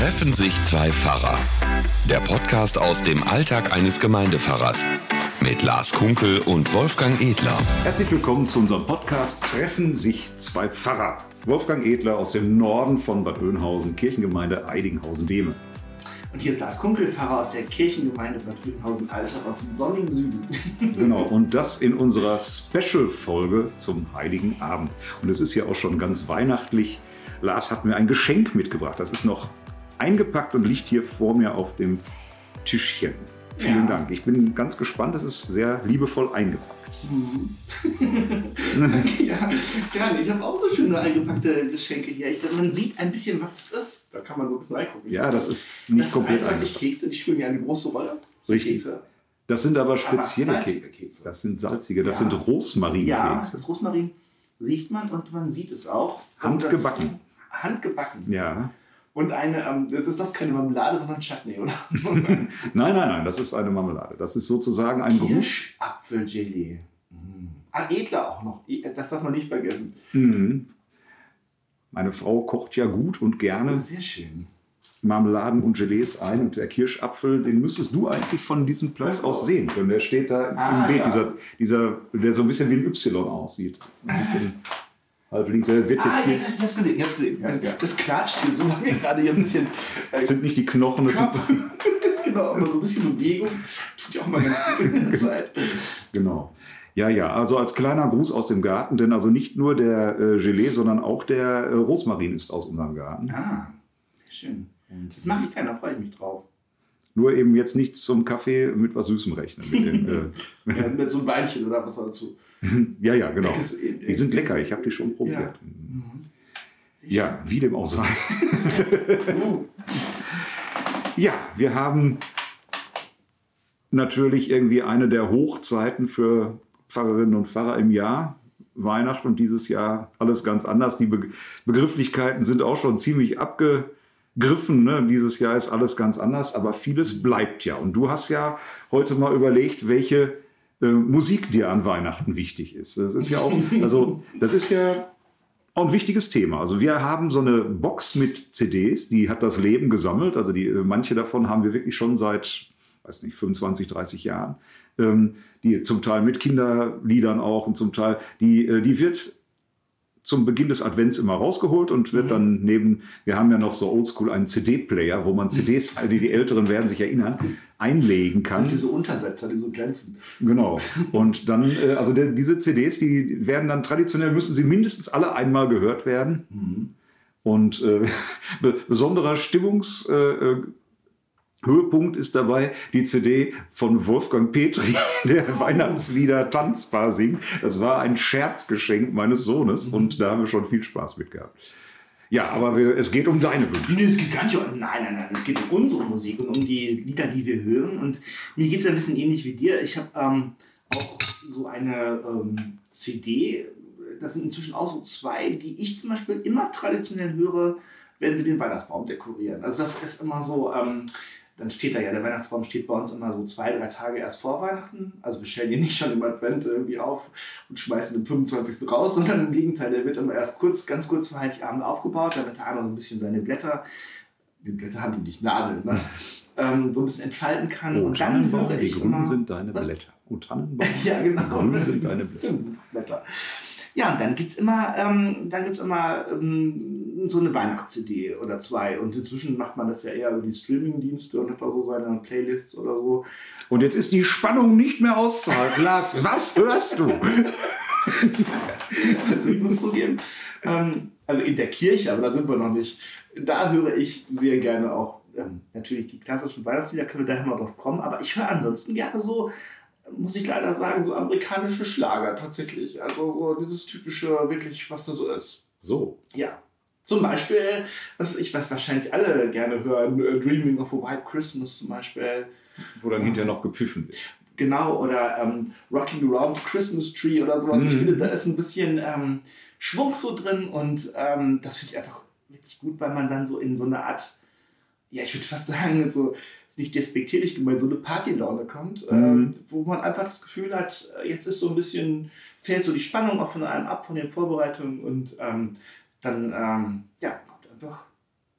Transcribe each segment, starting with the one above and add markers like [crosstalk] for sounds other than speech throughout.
Treffen sich zwei Pfarrer. Der Podcast aus dem Alltag eines Gemeindepfarrers. Mit Lars Kunkel und Wolfgang Edler. Herzlich willkommen zu unserem Podcast Treffen sich zwei Pfarrer. Wolfgang Edler aus dem Norden von Bad Oeynhausen, Kirchengemeinde Eidinghausen-Dehme. Und hier ist Lars Kunkel, Pfarrer aus der Kirchengemeinde Bad Oeynhausen-Altstadt aus dem sonnigen Süden. [laughs] Genau, und das in unserer Special-Folge zum Heiligen Abend. Und es ist ja auch schon ganz weihnachtlich. Lars hat mir ein Geschenk mitgebracht. Das ist noch eingepackt und liegt hier vor mir auf dem Tischchen. Vielen Ja. Dank. Ich bin ganz gespannt. Es ist sehr liebevoll eingepackt. [laughs] ja, gerne. Ich habe auch so schöne eingepackte Geschenke hier. Ich, man sieht ein bisschen, was es ist. Da kann man so ein bisschen reingucken. Ja, das ist nicht das komplett eingepackt. Kekse, die spielen ja eine große Rolle. So Richtig. Kekse. Das sind aber spezielle salzige Kekse. Kekse. Das sind salzige, das Ja. sind Ja, Rosmarinkekse. das Rosmarin riecht man und man sieht es auch. Handgebacken. Handgebacken. Ja. Und eine, ähm, das ist das keine Marmelade, sondern Chutney, oder? [laughs] Nein, nein, nein, das ist eine Marmelade. Das ist sozusagen ein Geruch. Kirschapfelgelee. Mm. Ah, Edler auch noch. Das darf man nicht vergessen. Mhm. Meine Frau kocht ja gut und gerne Sehr schön. Marmeladen und Gelees ein. Und der Kirschapfel, den müsstest du eigentlich von diesem Platz aus sehen können. Der steht da Ah, im Beet, ja. dieser, dieser, der so ein bisschen wie ein Y aussieht. Ein bisschen [laughs] halb links. Der wird Ah, jetzt hier, jetzt, ich hab's gesehen, ich hab's gesehen. Ja, ja. Das klatscht hier so lange gerade hier ein bisschen. Äh, das sind nicht die Knochen, das sind, [laughs] genau, aber so ein bisschen Bewegung tut ja auch mal ganz gut in der [laughs] Zeit. Genau. Ja, ja, also als kleiner Gruß aus dem Garten, denn also nicht nur der äh, Gelee, sondern auch der äh, Rosmarin ist aus unserem Garten. Ah, sehr schön. Das mag ich keiner, freue ich mich drauf. Nur eben jetzt nicht zum Kaffee mit was Süßem rechnen. Mit den, [laughs] Ja, mit so einem Weinchen oder was dazu. [laughs] äh, ja, ja, genau. Die sind lecker, ich habe die schon probiert. Ja, wie dem auch sei. [laughs] Uh, Ja, wir haben natürlich irgendwie eine der Hochzeiten für Pfarrerinnen und Pfarrer im Jahr. Weihnachten und dieses Jahr alles ganz anders. Die Be Begrifflichkeiten sind auch schon ziemlich abgegriffen. Ne? Dieses Jahr ist alles ganz anders, aber vieles bleibt ja. Und du hast ja heute mal überlegt, welche äh, Musik dir an Weihnachten wichtig ist. Das ist ja auch, [laughs] also das ist ja auch ein wichtiges Thema. Also wir haben so eine Box mit CDs, die hat das Leben gesammelt. Also die, äh, manche davon haben wir wirklich schon seit, weiß nicht, 25, 30 Jahren. Ähm, die zum Teil mit Kinderliedern auch und zum Teil, die, äh, die wird zum Beginn des Advents immer rausgeholt und wird dann neben, wir haben ja noch so oldschool einen CD-Player, wo man CDs, also [laughs] die Älteren werden sich erinnern, einlegen kann. sind diese Untersetzer, die so glänzen. Genau. [laughs] Und dann, äh, also diese CDs, die werden dann traditionell, müssen sie mindestens alle einmal gehört werden. Und äh, [laughs] be besonderer Stimmungs... Äh, äh, Höhepunkt ist dabei die CD von Wolfgang Petri, [laughs] der Weihnachtslieder tanzbar singt. Das war ein Scherzgeschenk meines Sohnes und da haben wir schon viel Spaß mit gehabt. Ja, aber wir, es geht um deine Wünsche. Nee, es geht gar nicht um. Nein, nein, nein. Es geht um unsere Musik und um die Lieder, die wir hören. Und mir geht es ein bisschen ähnlich wie dir. Ich habe ähm, auch so eine ähm, CD. Das sind inzwischen auch so zwei, die ich zum Beispiel immer traditionell höre, wenn wir den Weihnachtsbaum dekorieren. Also das ist immer so. Ähm, dann steht da ja, der Weihnachtsbaum steht bei uns immer so zwei, drei Tage erst vor Weihnachten. Also wir stellen ihn nicht schon im Advent irgendwie auf und schmeißen den 25. raus, [laughs] sondern im Gegenteil, der wird immer erst kurz, ganz kurz vor Heiligabend aufgebaut, damit der einmal so ein bisschen seine Blätter, die Blätter haben die nicht Nadeln, ne? [laughs] ähm, so ein bisschen entfalten kann. Oh, und dann wie ich grün immer, sind deine Was? Blätter. Oh, Tannenbaum, [laughs] Ja, genau. grün sind deine Blätter. Ja, und dann gibt es immer, ähm, dann gibt's immer ähm, so eine Weihnachts-CD oder zwei. Und inzwischen macht man das ja eher über die Streaming-Dienste und hat da so seine Playlists oder so. Und jetzt ist die Spannung nicht mehr auszuhalten. Lars, was hörst du? [laughs] Also ich muss zugeben, ähm, also in der Kirche, aber da sind wir noch nicht, da höre ich sehr gerne auch ähm, natürlich die klassischen Weihnachtslieder, können wir da immer drauf kommen, aber ich höre ansonsten gerne so, muss ich leider sagen, so amerikanische Schlager tatsächlich. Also so dieses typische, wirklich, was da so ist. So. Ja. Zum Beispiel, was ich, was wahrscheinlich alle gerne hören, äh, Dreaming of a White Christmas zum Beispiel. Wo dann hinterher noch gepfiffen wird. Genau, oder ähm, Rocking Around Christmas Tree oder sowas. Ich Mhm. finde, da ist ein bisschen ähm, Schwung so drin und ähm, das finde ich einfach wirklich gut, weil man dann so in so eine Art, ja, ich würde fast sagen, so, ist nicht despektierlich gemeint, so eine Partylaune kommt, ähm, Mhm. wo man einfach das Gefühl hat, äh, jetzt ist so ein bisschen, fällt so die Spannung auch von einem ab, von den Vorbereitungen und ähm, dann, ähm, ja, kommt einfach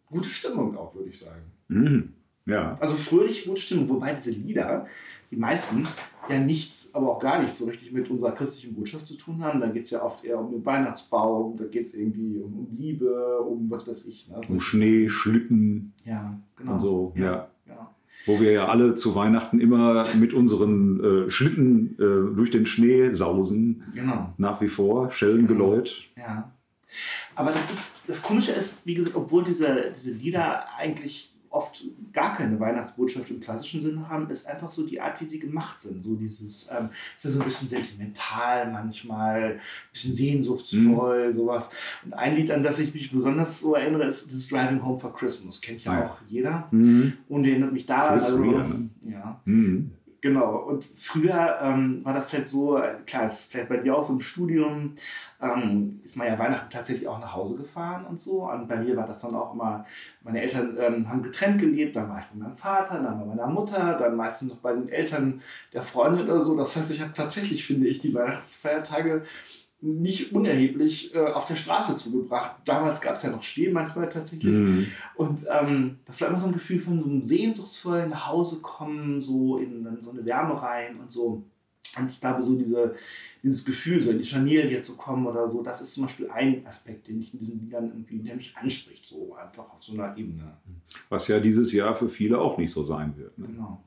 gute Stimmung auch, würde ich sagen. Mhm. Ja. Also fröhlich, gute Stimmung, wobei diese Lieder, die meisten, ja nichts, aber auch gar nichts so richtig mit unserer christlichen Botschaft zu tun haben. Da geht es ja oft eher um den Weihnachtsbaum, da geht es irgendwie um, um, Liebe, um was weiß ich. Ne? Um Schnee, Schlitten ja, genau. und so. Ja. ja. ja. Wo wir ja alle zu Weihnachten immer mit unseren äh, Schlitten äh, durch den Schnee sausen. Genau. Nach wie vor, Schellengeläut. Ja. Aber das ist, das Komische ist, wie gesagt, obwohl diese, diese Lieder eigentlich oft gar keine Weihnachtsbotschaft im klassischen Sinne haben, ist einfach so die Art, wie sie gemacht sind. So dieses, ähm, ist ja so ein bisschen sentimental manchmal, ein bisschen sehnsuchtsvoll, mhm. sowas. Und ein Lied, an das ich mich besonders so erinnere, ist dieses Driving Home for Christmas. Kennt ja, ja. auch jeder. Mhm. Und erinnert mich daran. also, Reader, ne? Ja. Mhm. Genau, und früher ähm, war das halt so, klar, ist vielleicht bei dir auch so im Studium, ähm, ist man ja Weihnachten tatsächlich auch nach Hause gefahren und so. Und bei mir war das dann auch immer, meine Eltern ähm, haben getrennt gelebt, dann war ich bei meinem Vater, dann bei meiner Mutter, dann meistens noch bei den Eltern der Freundin oder so. Das heißt, ich habe tatsächlich, finde ich, die Weihnachtsfeiertage nicht unerheblich äh, auf der Straße zugebracht. Damals gab es ja noch Stehen manchmal tatsächlich. Mhm. Und ähm, das war immer so ein Gefühl von so einem sehnsuchtsvollen nach Hause kommen, so in, in so eine Wärme rein und so. Und ich glaube, so diese, dieses Gefühl, so in die Familie zu kommen oder so, das ist zum Beispiel ein Aspekt, den ich in diesen Liedern irgendwie, der mich anspricht, so einfach auf so einer Ebene. Was ja dieses Jahr für viele auch nicht so sein wird. Ne? Genau.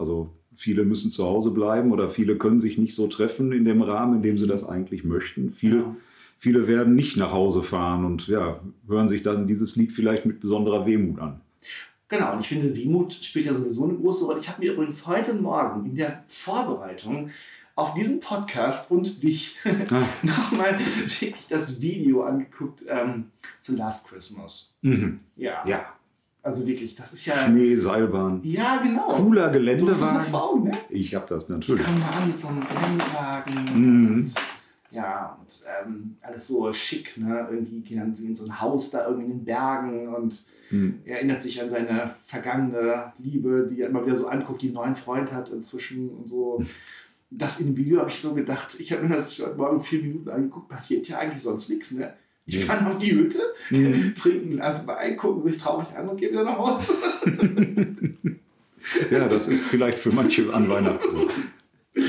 Also Viele müssen zu Hause bleiben oder viele können sich nicht so treffen in dem Rahmen, in dem sie das eigentlich möchten. Viele, ja. viele werden nicht nach Hause fahren und ja, hören sich dann dieses Lied vielleicht mit besonderer Wehmut an. Genau, und ich finde, Wehmut spielt ja sowieso eine große Rolle. Ich habe mir übrigens heute Morgen in der Vorbereitung auf diesen Podcast und dich [laughs] ah. nochmal wirklich das Video angeguckt ähm, zu Last Christmas. Mhm. Ja. ja. Also wirklich, das ist ja. Schneeseilbahn. Ja, genau. Cooler Geländewagen. Frau, ne? Ich habe das natürlich. Kommen wir an mit so einem Geländewagen. Mhm. Und, ja, und ähm, alles so schick, ne? Irgendwie gehen dann in so ein Haus da irgendwie in den Bergen und mhm. er erinnert sich an seine vergangene Liebe, die er immer wieder so anguckt, die einen neuen Freund hat inzwischen und so. Das in dem Video habe ich so gedacht, ich habe mir das heute Morgen vier Minuten angeguckt, passiert ja eigentlich sonst nichts, ne? Ich fahre auf die Hütte, mhm. [laughs] trinke ein Glas Wein, gucken sich traurig an und gehe wieder nach Hause. [laughs] ja, das ist vielleicht für manche an Weihnachten so. [laughs]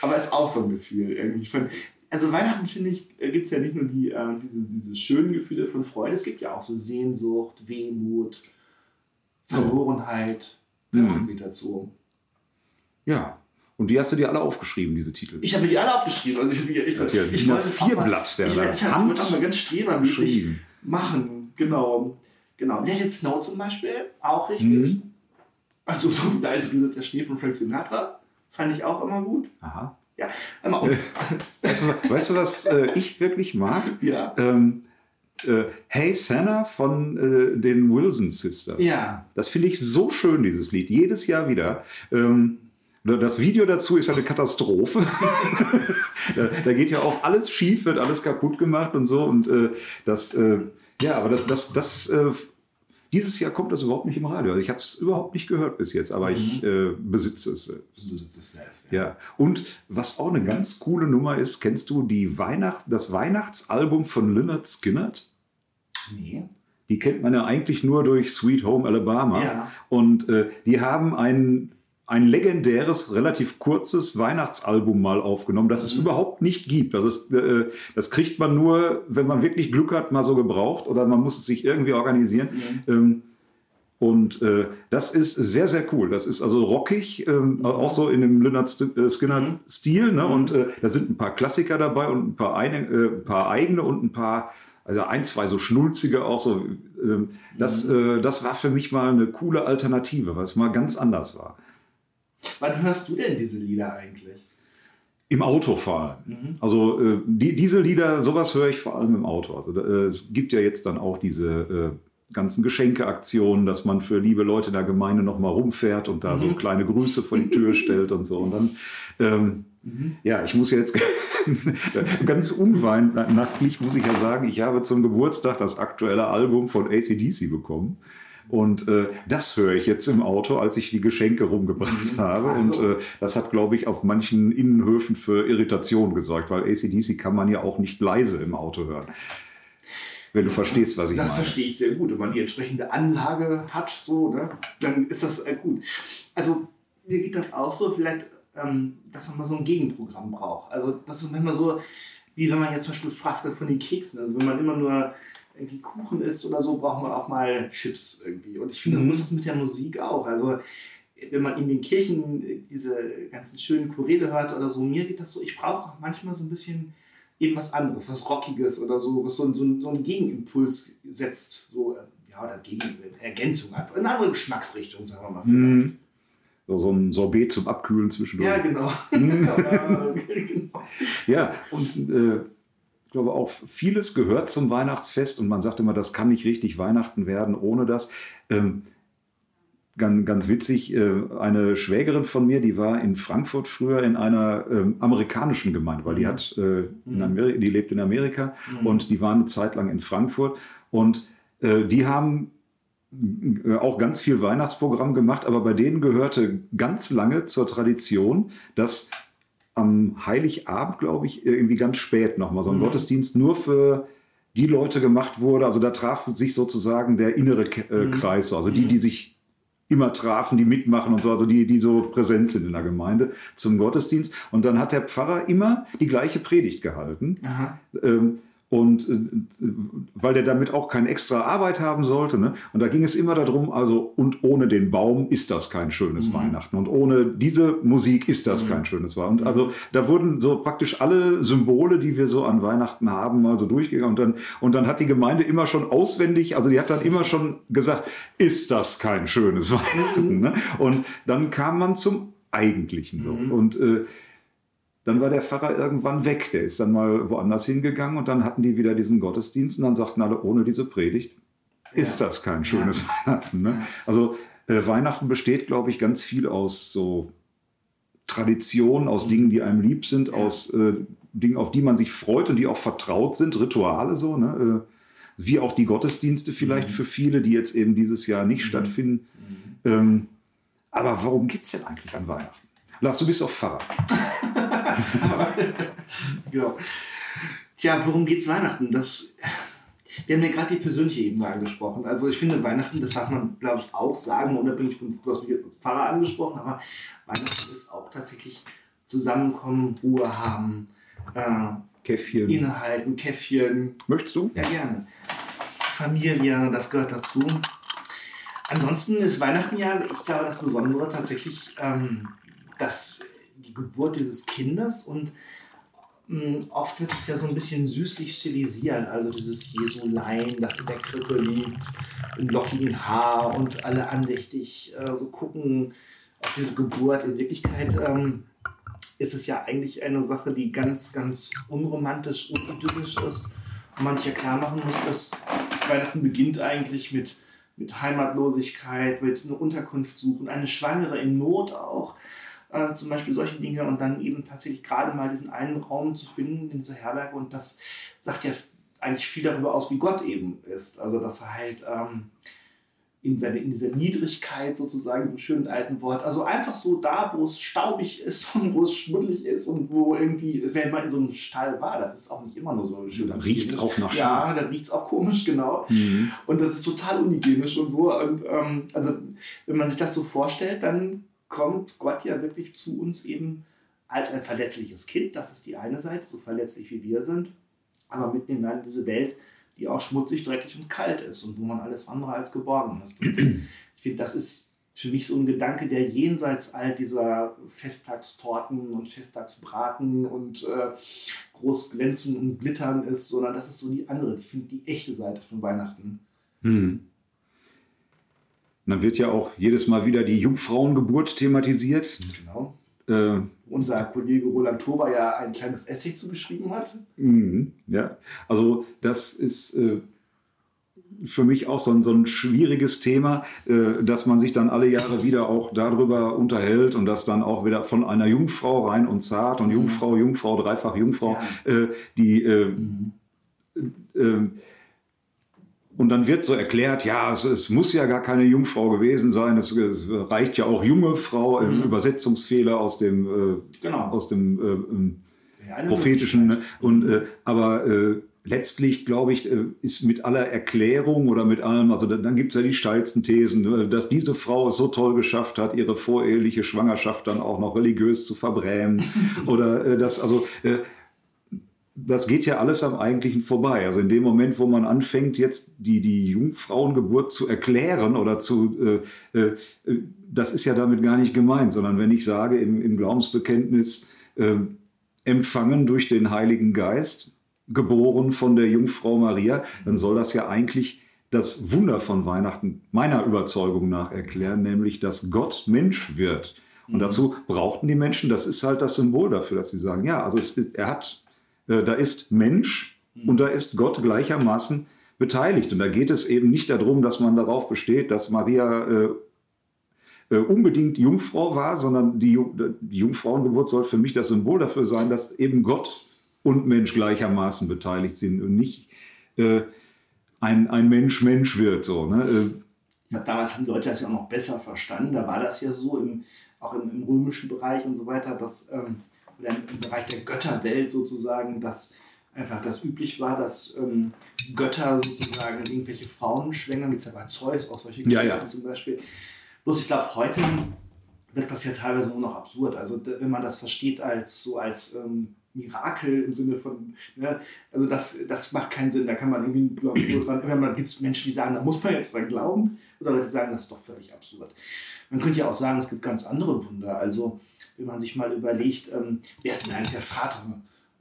Aber es ist auch so ein Gefühl irgendwie. Von, also Weihnachten, finde ich, gibt es ja nicht nur die, äh, diese, diese schönen Gefühle von Freude, es gibt ja auch so Sehnsucht, Wehmut, Verlorenheit. Mhm. Ja, dazu. Ja, und die hast du dir alle aufgeschrieben, diese Titel? Ich habe mir die alle aufgeschrieben. Also ich habe mir echt. Ja ich wollte vier Blatt, der ich, ich, ich Hand auch mal ganz strebermäßig machen. Genau. Genau. Let It Snow zum Beispiel, auch richtig. Mhm. Also [laughs] so da ist der Schnee von Frank Sinatra. Fand ich auch immer gut. Aha. Ja, immer auf. [laughs] weißt, du, weißt du, was äh, ich wirklich mag? Ja. Ähm, äh, hey Santa von äh, den Wilson Sisters. Ja. Das finde ich so schön, dieses Lied. Jedes Jahr wieder. Ähm, das Video dazu ist eine Katastrophe. [laughs] da, da, geht ja auch alles schief, wird alles kaputt gemacht und so. Und äh, das, äh, ja, aber das, das, das äh, dieses Jahr kommt das überhaupt nicht im Radio. Also ich habe es überhaupt nicht gehört bis jetzt, aber mhm. ich äh, besitze es. Besitze es selbst. Ja. ja. Und was auch eine ganz coole Nummer ist, kennst du die Weihnacht, das Weihnachtsalbum von Lynyrd Skynyrd? Nee. Die kennt man ja eigentlich nur durch Sweet Home Alabama. Ja. Und äh, die haben einen ein legendäres, relativ kurzes Weihnachtsalbum mal aufgenommen, das es mhm. überhaupt nicht gibt. Das, ist, äh, das kriegt man nur, wenn man wirklich Glück hat, mal so gebraucht oder man muss es sich irgendwie organisieren. Mhm. Ähm, und äh, das ist sehr, sehr cool. Das ist also rockig, ähm, auch so in dem Lynyrd äh, Skinner-Stil. Ne? Und äh, da sind ein paar Klassiker dabei und ein paar, eine, äh, ein paar eigene und ein paar, also ein, zwei so schnulzige auch so. Ähm, das, mhm. Äh, das war für mich mal eine coole Alternative, weil es mal ganz anders war. Wann hörst du denn diese Lieder eigentlich? Im Autofahren. Mhm. Also äh, die, diese Lieder, sowas höre ich vor allem im Auto. Also äh, es gibt ja jetzt dann auch diese äh, ganzen Geschenkeaktionen, dass man für liebe Leute in der Gemeinde nochmal rumfährt und da mhm. so kleine Grüße vor die Tür stellt und so. Und dann, ähm, mhm. ja, ich muss ja jetzt [laughs] ganz unweihnachtlich, muss ich ja sagen, ich habe zum Geburtstag das aktuelle Album von ACDC bekommen. Und äh, das höre ich jetzt im Auto, als ich die Geschenke rumgebracht mhm. habe. Also. Und äh, das hat, glaube ich, auf manchen Innenhöfen für Irritation gesorgt, weil ACDC kann man ja auch nicht leise im Auto hören. wenn du verstehst, was ich das meine. Das verstehe ich sehr gut. Wenn man die entsprechende Anlage hat, so, ne, dann ist das äh, gut. Also mir geht das auch so, vielleicht, ähm, dass man mal so ein Gegenprogramm braucht. Also das ist manchmal so, wie wenn man jetzt zum Beispiel fragt von den Keksen. Also wenn man immer nur irgendwie Kuchen isst oder so, braucht man auch mal Chips irgendwie. Und ich finde, so Mhm. ist das mit der Musik auch. Also wenn man in den Kirchen diese ganzen schönen Choräle hört oder so, mir geht das so, ich brauche manchmal so ein bisschen eben was anderes, was Rockiges oder so, was so, so, so einen Gegenimpuls setzt. So, äh, ja, oder gegen Ergänzung einfach. In eine andere Geschmacksrichtung, sagen wir mal. vielleicht. Mhm. So, so ein Sorbet zum Abkühlen zwischendurch. Ja, genau. Mhm. [laughs] genau. Ja, und äh, glaube auch vieles gehört zum Weihnachtsfest und man sagt immer, das kann nicht richtig Weihnachten werden ohne das. Ähm, ganz, ganz witzig, äh, eine Schwägerin von mir, die war in Frankfurt früher in einer ähm, amerikanischen Gemeinde, weil die Mhm. hat äh, in Mhm. Ameri die lebt in Amerika Mhm. und die waren eine Zeit lang in Frankfurt und äh, die haben äh, auch ganz viel Weihnachtsprogramm gemacht, aber bei denen gehörte ganz lange zur Tradition, dass am Heiligabend, glaube ich, irgendwie ganz spät nochmal so ein Mhm. Gottesdienst nur für die Leute gemacht wurde. Also da traf sich sozusagen der innere Ke- äh, Mhm. Kreis, also die, Mhm. die sich immer trafen, die mitmachen und so, also die, die so präsent sind in der Gemeinde zum Gottesdienst. Und dann hat der Pfarrer immer die gleiche Predigt gehalten. Ähm, und äh, weil der damit auch keine extra Arbeit haben sollte. Ne? Und da ging es immer darum, also, und ohne den Baum ist das kein schönes Mhm. Weihnachten. Und ohne diese Musik ist das Mhm. kein schönes Weihnachten. Und also da wurden so praktisch alle Symbole, die wir so an Weihnachten haben, mal so durchgegangen. Und dann, und dann hat die Gemeinde immer schon auswendig, also die hat dann immer schon gesagt, ist das kein schönes [laughs] Weihnachten. Ne? Und dann kam man zum Eigentlichen so. Mhm. Und äh, dann war der Pfarrer irgendwann weg. Der ist dann mal woanders hingegangen und dann hatten die wieder diesen Gottesdienst und dann sagten alle, ohne diese Predigt ist Ja. das kein schönes [laughs] Weihnachten. Ne? Also äh, Weihnachten besteht, glaube ich, ganz viel aus so Traditionen, aus Dingen, die einem lieb sind, Ja. aus äh, Dingen, auf die man sich freut und die auch vertraut sind, Rituale so, ne? Äh, wie auch die Gottesdienste vielleicht Mhm. für viele, die jetzt eben dieses Jahr nicht Mhm. stattfinden. Mhm. Ähm, aber warum geht es denn eigentlich an Weihnachten? Lars, du bist auch Pfarrer. [laughs] [laughs] ja. Tja, worum geht's Weihnachten? Das, wir haben ja gerade die persönliche Ebene angesprochen. Also ich finde Weihnachten, das darf man, glaube ich, auch sagen, unabhängig von, du hast mich jetzt als Pfarrer angesprochen, aber Weihnachten ist auch tatsächlich Zusammenkommen, Ruhe haben, äh, Käffchen. innehalten, Käffchen, Möchtest du? ja gerne. Familie, das gehört dazu. Ansonsten ist Weihnachten ja, ich glaube, das Besondere tatsächlich, ähm, dass die Geburt dieses Kindes und mh, oft wird es ja so ein bisschen süßlich stilisiert, also dieses Jesulein, das in der Krippe liegt, im lockigen Haar und alle andächtig äh, so gucken auf diese Geburt. In Wirklichkeit ähm, ist es ja eigentlich eine Sache, die ganz, ganz unromantisch, unidyllisch ist. Und man sich ja klar machen muss, dass Weihnachten beginnt eigentlich mit, mit Heimatlosigkeit, mit einer Unterkunft suchen, eine Schwangere in Not auch, äh, zum Beispiel solche Dinge und dann eben tatsächlich gerade mal diesen einen Raum zu finden in dieser Herberge und das sagt ja eigentlich viel darüber aus, wie Gott eben ist. Also dass er halt ähm, in, seine, in dieser Niedrigkeit sozusagen, im schönen alten Wort, also einfach so da, wo es staubig ist [laughs] und wo es schmuddelig ist und wo irgendwie, wenn man in so einem Stall war, das ist auch nicht immer nur so schön. Dann riecht's auch nach Ja, dann riecht es auch komisch, genau. Mhm. Und das ist total unhygienisch und so. Und ähm, also, wenn man sich das so vorstellt, dann kommt Gott ja wirklich zu uns eben als ein verletzliches Kind. Das ist die eine Seite, so verletzlich wie wir sind. Aber mitten in diese Welt, die auch schmutzig, dreckig und kalt ist und wo man alles andere als geborgen ist. Und ich finde, das ist für mich so ein Gedanke, der jenseits all dieser Festtagstorten und Festtagsbraten und äh, groß glänzen und glittern ist, sondern das ist so die andere, ich finde die echte Seite von Weihnachten. Mhm. Und dann wird ja auch jedes Mal wieder die Jungfrauengeburt thematisiert. Genau. Äh, Unser Kollege Roland Tober ja ein kleines Essay zugeschrieben hat. mhm, ja, also das ist äh, für mich auch so ein, so ein schwieriges Thema, äh, dass man sich dann alle Jahre wieder auch darüber unterhält und das dann auch wieder von einer Jungfrau rein und zart und Mhm. Jungfrau, Jungfrau, dreifach Jungfrau, äh, die äh, Mhm. Und dann wird so erklärt, ja, es, es muss ja gar keine Jungfrau gewesen sein, es, es reicht ja auch junge Frau, im Mhm. Übersetzungsfehler aus dem, äh, Genau. aus dem äh, ähm, prophetischen. Ne? Und, äh, aber äh, letztlich, glaube ich, äh, ist mit aller Erklärung oder mit allem, also dann, dann gibt es ja die steilsten Thesen, ne, dass diese Frau es so toll geschafft hat, ihre voreheliche Schwangerschaft dann auch noch religiös zu verbrämen. [laughs] oder äh, das, also äh, das geht ja alles am Eigentlichen vorbei. Also in dem Moment, wo man anfängt, jetzt die, die Jungfrauengeburt zu erklären oder zu, äh, äh, das ist ja damit gar nicht gemeint, sondern wenn ich sage im, im Glaubensbekenntnis, äh, empfangen durch den Heiligen Geist, geboren von der Jungfrau Maria, dann soll das ja eigentlich das Wunder von Weihnachten meiner Überzeugung nach erklären, nämlich dass Gott Mensch wird. Und mhm. dazu brauchten die Menschen, das ist halt das Symbol dafür, dass sie sagen, ja, also ist, er hat, da ist Mensch mhm. und da ist Gott gleichermaßen beteiligt. Und da geht es eben nicht darum, dass man darauf besteht, dass Maria äh, äh, unbedingt Jungfrau war, sondern die, die Jungfrauengeburt soll für mich das Symbol dafür sein, dass eben Gott und Mensch gleichermaßen beteiligt sind und nicht äh, ein, ein Mensch Mensch wird. So, ne? Äh, damals haben die Leute das ja auch noch besser verstanden. Da war das ja so, im, auch im, im römischen Bereich und so weiter, dass, ähm, oder im, Bereich der Götterwelt sozusagen, dass einfach das üblich war, dass ähm, Götter sozusagen irgendwelche Frauen schwängern, wie zum Beispiel Zeus, auch solche Geschichten ja, ja. zum Beispiel. Bloß ich glaube, heute wird das ja teilweise nur noch absurd. Also wenn man das versteht als so als ähm, Mirakel im Sinne von, ne, also das, das macht keinen Sinn, da kann man irgendwie nur dran, wenn man gibt es Menschen, die sagen, da muss man jetzt dran glauben, oder Leute sagen, das ist doch völlig absurd. Man könnte ja auch sagen, es gibt ganz andere Wunder, also wenn man sich mal überlegt, ähm, wer ist denn eigentlich der Vater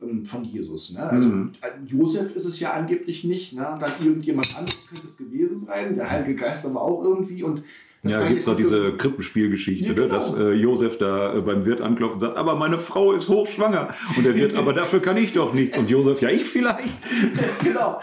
ähm, von Jesus? Ne? Also mhm. Josef ist es ja angeblich nicht, ne? dann irgendjemand anderes könnte es gewesen sein, der Heilige Geist aber auch irgendwie und das ja, gibt es auch diese Krippenspielgeschichte, ja, ne, genau. dass äh, Josef da äh, beim Wirt anklopft und sagt, aber meine Frau ist hochschwanger. Und der Wirt, aber dafür kann ich doch nichts. Und Josef, ja, ich vielleicht. [laughs] genau,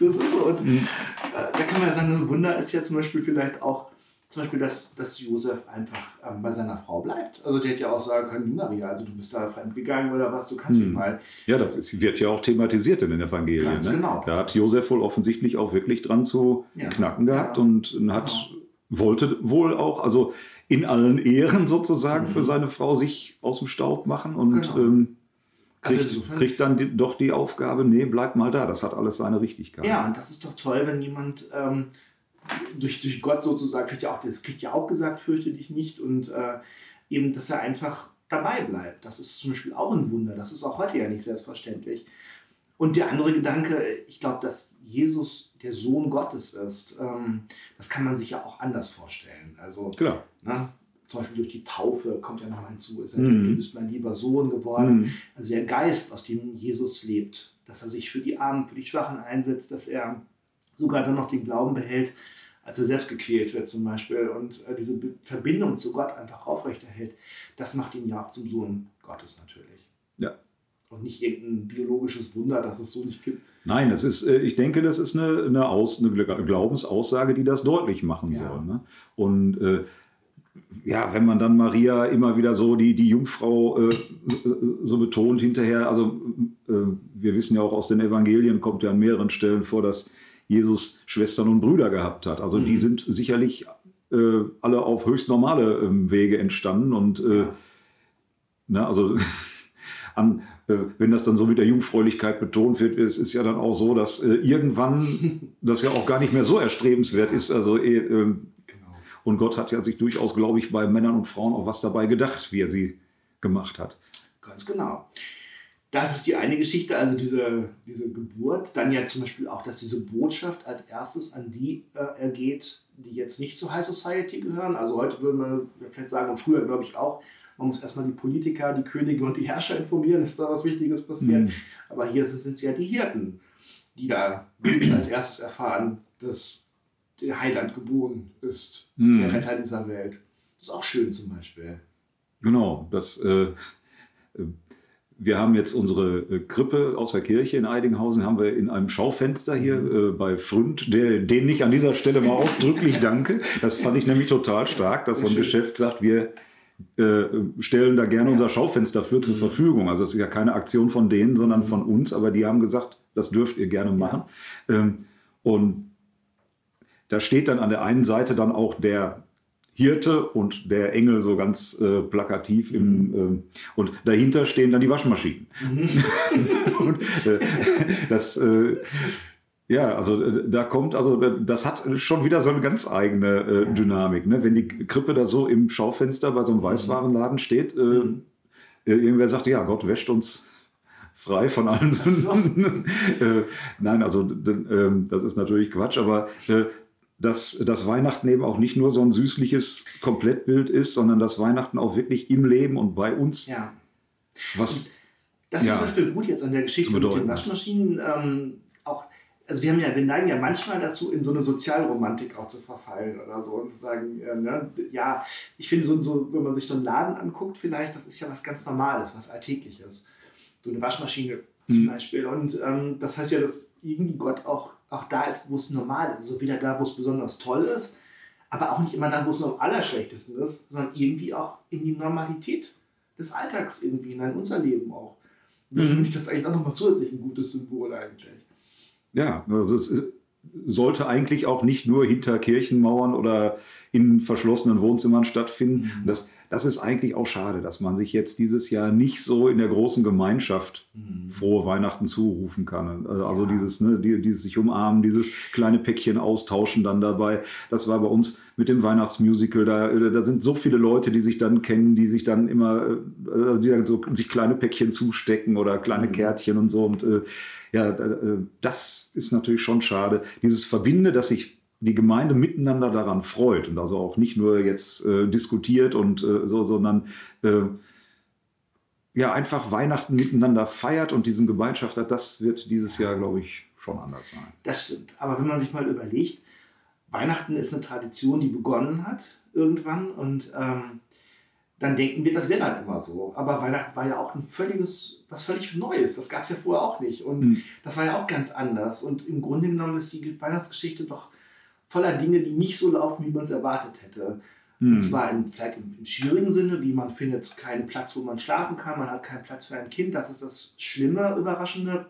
das ist so. Und mhm. da kann man ja sagen, ein Wunder ist ja zum Beispiel vielleicht auch, zum Beispiel, dass, dass Josef einfach ähm, bei seiner Frau bleibt. Also der hätte ja auch sagen können, Maria, also du bist da fremdgegangen oder was, du kannst hm. mich mal. Ja, das ist, wird ja auch thematisiert in den Evangelien. Ganz ne? genau. Da hat Josef wohl offensichtlich auch wirklich dran zu ja. knacken gehabt ja. und hat genau wollte wohl auch, also in allen Ehren sozusagen mhm. für seine Frau sich aus dem Staub machen und genau. ähm, also kriegt, also kriegt, dann die, doch die Aufgabe, nee, bleib mal da, das hat alles seine Richtigkeit. Ja, und das ist doch toll, wenn jemand ähm, durch, durch Gott sozusagen, kriegt ja auch, das kriegt ja auch gesagt, fürchte dich nicht und äh, eben, dass er einfach dabei bleibt. Das ist zum Beispiel auch ein Wunder, das ist auch heute ja nicht selbstverständlich. Und der andere Gedanke, ich glaube, dass Jesus der Sohn Gottes ist, ähm, das kann man sich ja auch anders vorstellen. Also, Klar. Ne, zum Beispiel durch die Taufe kommt ja nochmal hinzu, ist er, mhm. du bist mein lieber Sohn geworden. Mhm. Also der Geist, aus dem Jesus lebt, dass er sich für die Armen, für die Schwachen einsetzt, dass er sogar dann noch den Glauben behält, als er selbst gequält wird zum Beispiel und äh, diese Verbindung zu Gott einfach aufrechterhält, das macht ihn ja auch zum Sohn Gottes natürlich. Ja, und nicht irgendein biologisches Wunder, dass es so nicht gibt. Nein, das ist, äh, ich denke, das ist eine, eine, Aus, eine Glaubensaussage, die das deutlich machen ja. soll. Ne? Und äh, ja, wenn man dann Maria immer wieder so die, die Jungfrau äh, äh so betont hinterher, also äh, wir wissen ja auch aus den Evangelien, kommt ja an mehreren Stellen vor, dass Jesus Schwestern und Brüder gehabt hat. Also mhm. die sind sicherlich äh, alle auf höchst normale ähm, Wege entstanden und ja. ne, also [laughs] an, äh, wenn das dann so mit der Jungfräulichkeit betont wird, es ist ja dann auch so, dass äh, irgendwann [laughs] das ja auch gar nicht mehr so erstrebenswert ist. Also äh, genau. und Gott hat ja sich durchaus, glaube ich, bei Männern und Frauen auch was dabei gedacht, wie er sie gemacht hat. Ganz genau. Das ist die eine Geschichte, also diese, diese Geburt. Dann ja zum Beispiel auch, dass diese Botschaft als erstes an die äh, ergeht, die jetzt nicht zur High Society gehören. Also heute würde man vielleicht sagen, und früher glaube ich auch, man muss erstmal die Politiker, die Könige und die Herrscher informieren, dass da was Wichtiges passiert. Mhm. Aber hier sind es ja die Hirten, die da als erstes erfahren, dass der Heiland geboren ist, mhm. der Retter dieser Welt. Das ist auch schön zum Beispiel. Genau, das. Äh, wir haben jetzt unsere äh, Krippe aus der Kirche in Eidinghausen, haben wir in einem Schaufenster hier mhm. äh, bei Fründ, der, den ich an dieser Stelle mal ausdrücklich danke. Das fand ich nämlich total stark, dass so ein Geschäft sagt, wir äh, stellen da gerne unser Schaufenster für zur mhm. Verfügung. Also es ist ja keine Aktion von denen, sondern von uns, aber die haben gesagt, das dürft ihr gerne machen. Ähm, und da steht dann an der einen Seite dann auch der Hirte und der Engel so ganz äh, plakativ im äh, und dahinter stehen dann die Waschmaschinen. [laughs] und, äh, das äh, ja, also äh, da kommt, also das hat schon wieder so eine ganz eigene äh, Dynamik. Ne? Wenn die Krippe da so im Schaufenster bei so einem Weißwarenladen steht, mhm. irgendwer sagt, ja, Gott wäscht uns frei von allen Sünden. [laughs] nein, also ähm, das ist natürlich Quatsch, aber dass das Weihnachten eben auch nicht nur so ein süßliches Komplettbild ist, sondern dass Weihnachten auch wirklich im Leben und bei uns ja. was. Das ist ja, zum Beispiel gut jetzt an der Geschichte mit den Waschmaschinen. Ähm, also wir haben ja, wir neigen ja manchmal dazu, in so eine Sozialromantik auch zu verfallen oder so und zu sagen, äh, ne, ja, ich finde so, so, wenn man sich so einen Laden anguckt, vielleicht, das ist ja was ganz Normales, was Alltägliches. So eine Waschmaschine zum mhm. Beispiel. Und ähm, das heißt ja, dass irgendwie Gott auch auch da ist, wo es normal ist. Also weder da, wo es besonders toll ist, aber auch nicht immer da, wo es am allerschlechtesten ist, sondern irgendwie auch in die Normalität des Alltags irgendwie, in unser Leben auch. Und mhm. finde ich das eigentlich auch nochmal zusätzlich ein gutes Symbol eigentlich. Ja, also es sollte eigentlich auch nicht nur hinter Kirchenmauern oder in verschlossenen Wohnzimmern stattfinden. Mhm. Das, das ist eigentlich auch schade, dass man sich jetzt dieses Jahr nicht so in der großen Gemeinschaft mhm. frohe Weihnachten zurufen kann. Äh, also ja. dieses, ne, dieses sich umarmen, dieses kleine Päckchen austauschen dann dabei. Das war bei uns mit dem Weihnachtsmusical. Da, äh, da sind so viele Leute, die sich dann kennen, die sich dann immer, äh, die dann so sich kleine Päckchen zustecken oder kleine mhm. Kärtchen und so. Und äh, ja, das ist natürlich schon schade. Dieses Verbinde, dass sich die Gemeinde miteinander daran freut und also auch nicht nur jetzt äh, diskutiert und äh, so, sondern äh, ja einfach Weihnachten miteinander feiert und diesen Gemeinschaft hat, das wird dieses Jahr, glaube ich, schon anders sein. Das stimmt. Aber wenn man sich mal überlegt, Weihnachten ist eine Tradition, die begonnen hat irgendwann und ähm, dann denken wir, das wäre dann immer so. Aber Weihnachten war ja auch ein völliges, was völlig Neues. Das gab es ja vorher auch nicht. Und mhm. das war ja auch ganz anders. Und im Grunde genommen ist die Weihnachtsgeschichte doch voller Dinge, die nicht so laufen, wie man es erwartet hätte. Mhm. Und zwar in, vielleicht im, im, schwierigen Sinne, wie man findet keinen Platz, wo man schlafen kann, man hat keinen Platz für ein Kind, das ist das Schlimme, Überraschende.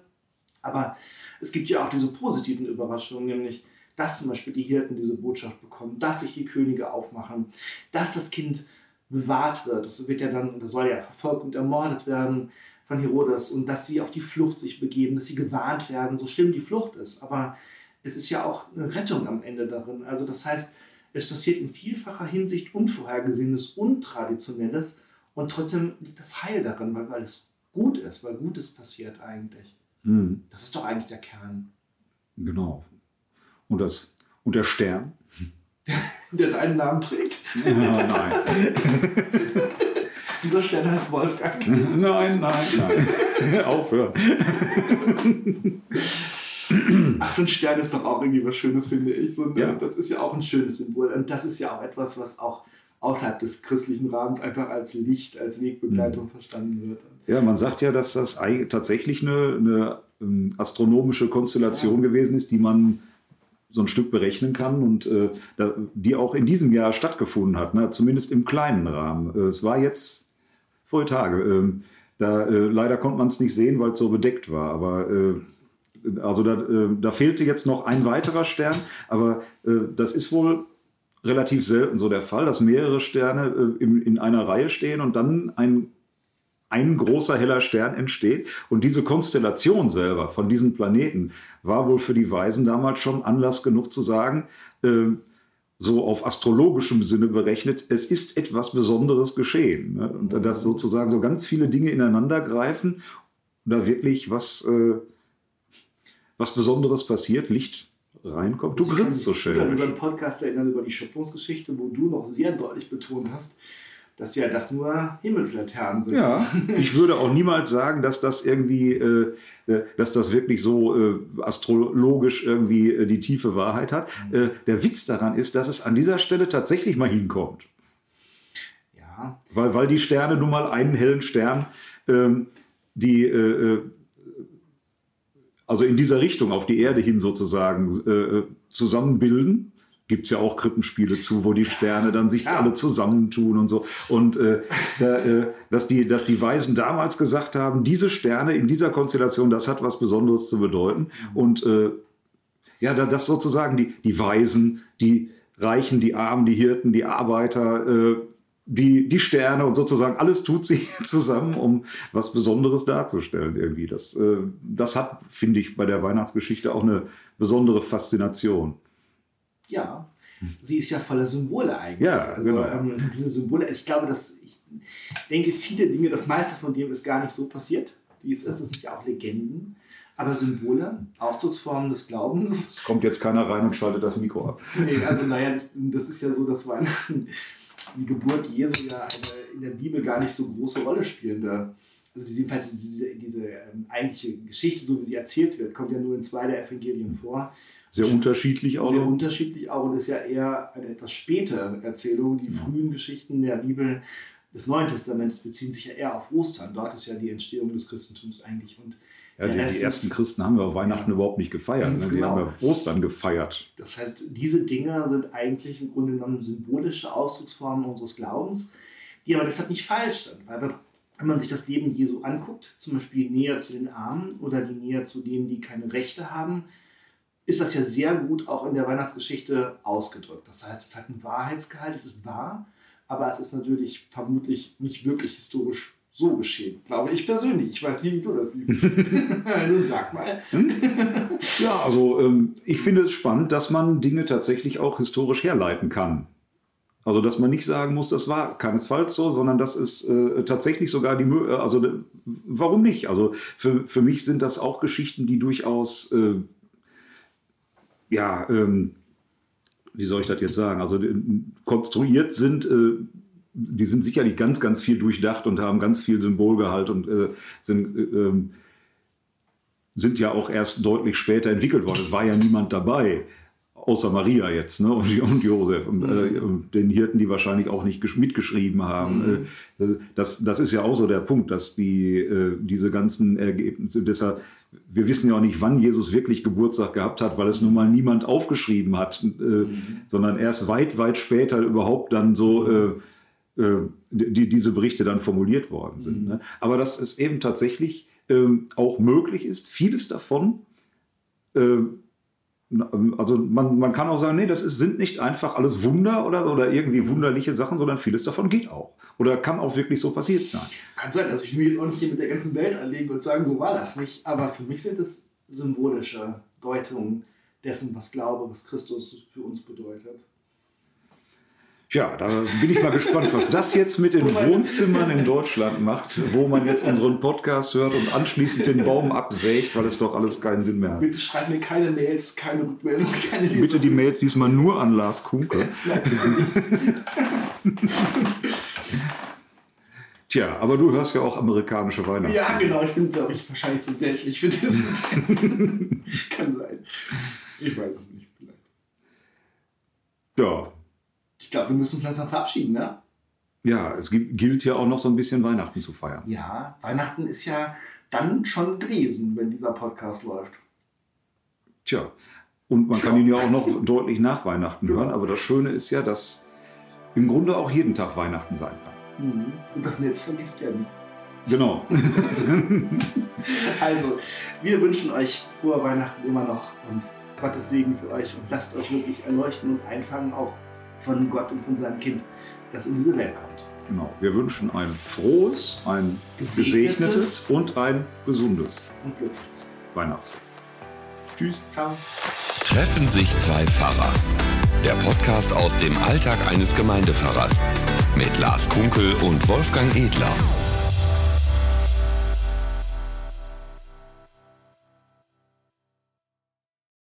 Aber es gibt ja auch diese positiven Überraschungen, nämlich, dass zum Beispiel die Hirten diese Botschaft bekommen, dass sich die Könige aufmachen, dass das Kind bewahrt wird. Das wird ja dann, das soll ja verfolgt und ermordet werden von Herodes und dass sie auf die Flucht sich begeben, dass sie gewarnt werden, so schlimm die Flucht ist. Aber es ist ja auch eine Rettung am Ende darin. Also das heißt, es passiert in vielfacher Hinsicht Unvorhergesehenes, Untraditionelles und trotzdem liegt das Heil darin, weil, weil es gut ist, weil Gutes passiert eigentlich. Mhm. Das ist doch eigentlich der Kern. Genau. Und, das, und der Stern? [laughs] der deinen Namen trägt? [laughs] Ja, nein. [laughs] Dieser Stern heißt Wolfgang. Nein, nein, nein. Aufhören. Ach, so ein Stern ist doch auch irgendwie was Schönes, finde ich. So, ja. Das ist ja auch ein schönes Symbol. Und das ist ja auch etwas, was auch außerhalb des christlichen Rahmens einfach als Licht, als Wegbegleitung mhm. verstanden wird. Ja, man sagt ja, dass das tatsächlich eine, eine ähm, astronomische Konstellation ja. gewesen ist, die man so ein Stück berechnen kann und äh, die auch in diesem Jahr stattgefunden hat, ne? zumindest im kleinen Rahmen. Äh, es war jetzt vor Tage. Ähm, da, äh, leider konnte man es nicht sehen, weil es so bedeckt war, aber äh, also da, äh, da fehlte jetzt noch ein weiterer Stern, aber äh, das ist wohl relativ selten so der Fall, dass mehrere Sterne äh, in, in einer Reihe stehen und dann ein ein großer heller Stern entsteht. Und diese Konstellation selber von diesen Planeten war wohl für die Weisen damals schon Anlass genug zu sagen, so auf astrologischem Sinne berechnet, es ist etwas Besonderes geschehen. Ne? Und dass sozusagen so ganz viele Dinge ineinander greifen, da wirklich was äh, was Besonderes passiert, Licht reinkommt. Du grinst so schön. Ich kann mich an unseren Podcast erinnern über die Schöpfungsgeschichte, wo du noch sehr deutlich betont hast, dass ja das nur Himmelslaternen sind. Ja, [laughs] ich würde auch niemals sagen, dass das irgendwie, äh, äh, dass das wirklich so äh, astrologisch irgendwie äh, die tiefe Wahrheit hat. Mhm. Äh, der Witz daran ist, dass es an dieser Stelle tatsächlich mal hinkommt. Ja. Weil, weil die Sterne nun mal einen hellen Stern, ähm, die äh, also in dieser Richtung auf die Erde hin sozusagen äh, zusammenbilden. Gibt es ja auch Krippenspiele zu, wo die Sterne dann sich ja. alle zusammentun und so. Und äh, da, äh, dass, die, dass die Weisen damals gesagt haben, diese Sterne in dieser Konstellation, das hat was Besonderes zu bedeuten. Und äh, ja, das sozusagen die, die Weisen, die Reichen, die Armen, die Hirten, die Arbeiter, äh, die, die Sterne und sozusagen alles tut sich [laughs] zusammen, um was Besonderes darzustellen irgendwie. Das, äh, das hat, finde ich, bei der Weihnachtsgeschichte auch eine besondere Faszination. Ja, sie ist ja voller Symbole eigentlich. Ja, also genau. ähm, diese Symbole, ich glaube, dass ich denke, viele Dinge, das meiste von dem ist gar nicht so passiert, wie es ist. Das sind ja auch Legenden. Aber Symbole, Ausdrucksformen des Glaubens. Es kommt jetzt keiner rein und schaltet das Mikro ab. Nee, also naja, das ist ja so, dass Weihnachten die Geburt Jesu ja eine in der Bibel gar nicht so große Rolle spielende, also jedenfalls diese, diese ähm, eigentliche Geschichte, so wie sie erzählt wird, kommt ja nur in zwei der Evangelien vor. Sehr unterschiedlich auch. Sehr noch. unterschiedlich auch und ist ja eher eine etwas späte Erzählung. Die frühen Geschichten der Bibel des Neuen Testaments beziehen sich ja eher auf Ostern. Dort ist ja die Entstehung des Christentums eigentlich. Und Ja, die, die ersten ist- Christen haben ja auch Weihnachten überhaupt nicht gefeiert. Ne? Die genau. haben ja Ostern gefeiert. Das heißt, diese Dinge sind eigentlich im Grunde genommen symbolische Ausdrucksformen unseres Glaubens, die aber deshalb nicht falsch sind. Weil wenn- man sich das Leben Jesu anguckt, zum Beispiel näher zu den Armen oder die näher zu denen, die keine Rechte haben, ist das ja sehr gut auch in der Weihnachtsgeschichte ausgedrückt. Das heißt, es hat einen Wahrheitsgehalt, es ist wahr, aber es ist natürlich vermutlich nicht wirklich historisch so geschehen, glaube ich persönlich. Ich weiß nicht, wie du das siehst. [laughs] [laughs] Nun sag mal. Ja, also ähm, ich finde es spannend, dass man Dinge tatsächlich auch historisch herleiten kann. Also dass man nicht sagen muss, das war keinesfalls so, sondern das ist äh, tatsächlich sogar die äh, also warum nicht? Also für, für mich sind das auch Geschichten, die durchaus äh, ja, ähm, wie soll ich das jetzt sagen? Also äh, konstruiert sind, äh, die sind sicherlich ganz, ganz viel durchdacht und haben ganz viel Symbolgehalt und äh, sind, äh, ähm, sind ja auch erst deutlich später entwickelt worden. Es war ja niemand dabei, außer Maria jetzt ne? und, und Josef und, äh, und den Hirten, die wahrscheinlich auch nicht gesch- mitgeschrieben haben. Äh, das, das ist ja auch so der Punkt, dass die, äh, diese ganzen Ergebnisse, deshalb, wir wissen ja auch nicht, wann Jesus wirklich Geburtstag gehabt hat, weil es nun mal niemand aufgeschrieben hat, äh, sondern erst weit, weit später überhaupt dann so äh, äh, die, diese Berichte dann formuliert worden sind. Ne? Aber dass es eben tatsächlich ähm, auch möglich ist, vieles davon, ähm, also man, man kann auch sagen, nee, das ist, sind nicht einfach alles Wunder oder, oder irgendwie wunderliche Sachen, sondern vieles davon geht auch. Oder kann auch wirklich so passiert sein. Kann sein, dass ich mich jetzt auch nicht hier mit der ganzen Welt anlegen und sagen, so war das nicht. Aber für mich sind es symbolische Deutungen dessen, was Glaube, was Christus für uns bedeutet. Ja, da bin ich mal gespannt, was das jetzt mit den Wohnzimmern in Deutschland macht, wo man jetzt unseren Podcast hört und anschließend den Baum absägt, weil es doch alles keinen Sinn mehr hat. Bitte schreibt mir keine Mails, keine Rückmeldung, keine Lesung. Bitte die Mails diesmal nur an Lars Kunke. Tja, aber du hörst ja auch amerikanische Weihnachten. Ja, genau, ich bin, glaube ich, wahrscheinlich zu weltlich für diesen [laughs] Kann sein. Ich weiß es nicht, vielleicht. Ja, glaube, wir müssen uns langsam verabschieden, ne? ja, es gilt ja auch noch so ein bisschen Weihnachten zu feiern. Ja, Weihnachten ist ja dann schon gewesen, wenn dieser Podcast läuft. Tja, und man kann ihn ja auch noch deutlich nach Weihnachten hören, aber das Schöne ist ja, dass im Grunde auch jeden Tag Weihnachten sein kann. Mhm. Und das Netz vergisst ja nicht. Genau. [laughs] Also, wir wünschen euch frohe Weihnachten immer noch und Gottes Segen für euch und lasst euch wirklich erleuchten und einfangen, auch von Gott und von seinem Kind, das in diese Welt kommt. genau. Wir wünschen ein frohes, ein Gesegnetes gesegnetes und ein gesundes Und glücklich. Weihnachtsfest. Tschüss. Ciao. Treffen sich zwei Pfarrer. Der Podcast aus dem Alltag eines Gemeindepfarrers. Mit Lars Kunkel und Wolfgang Edler.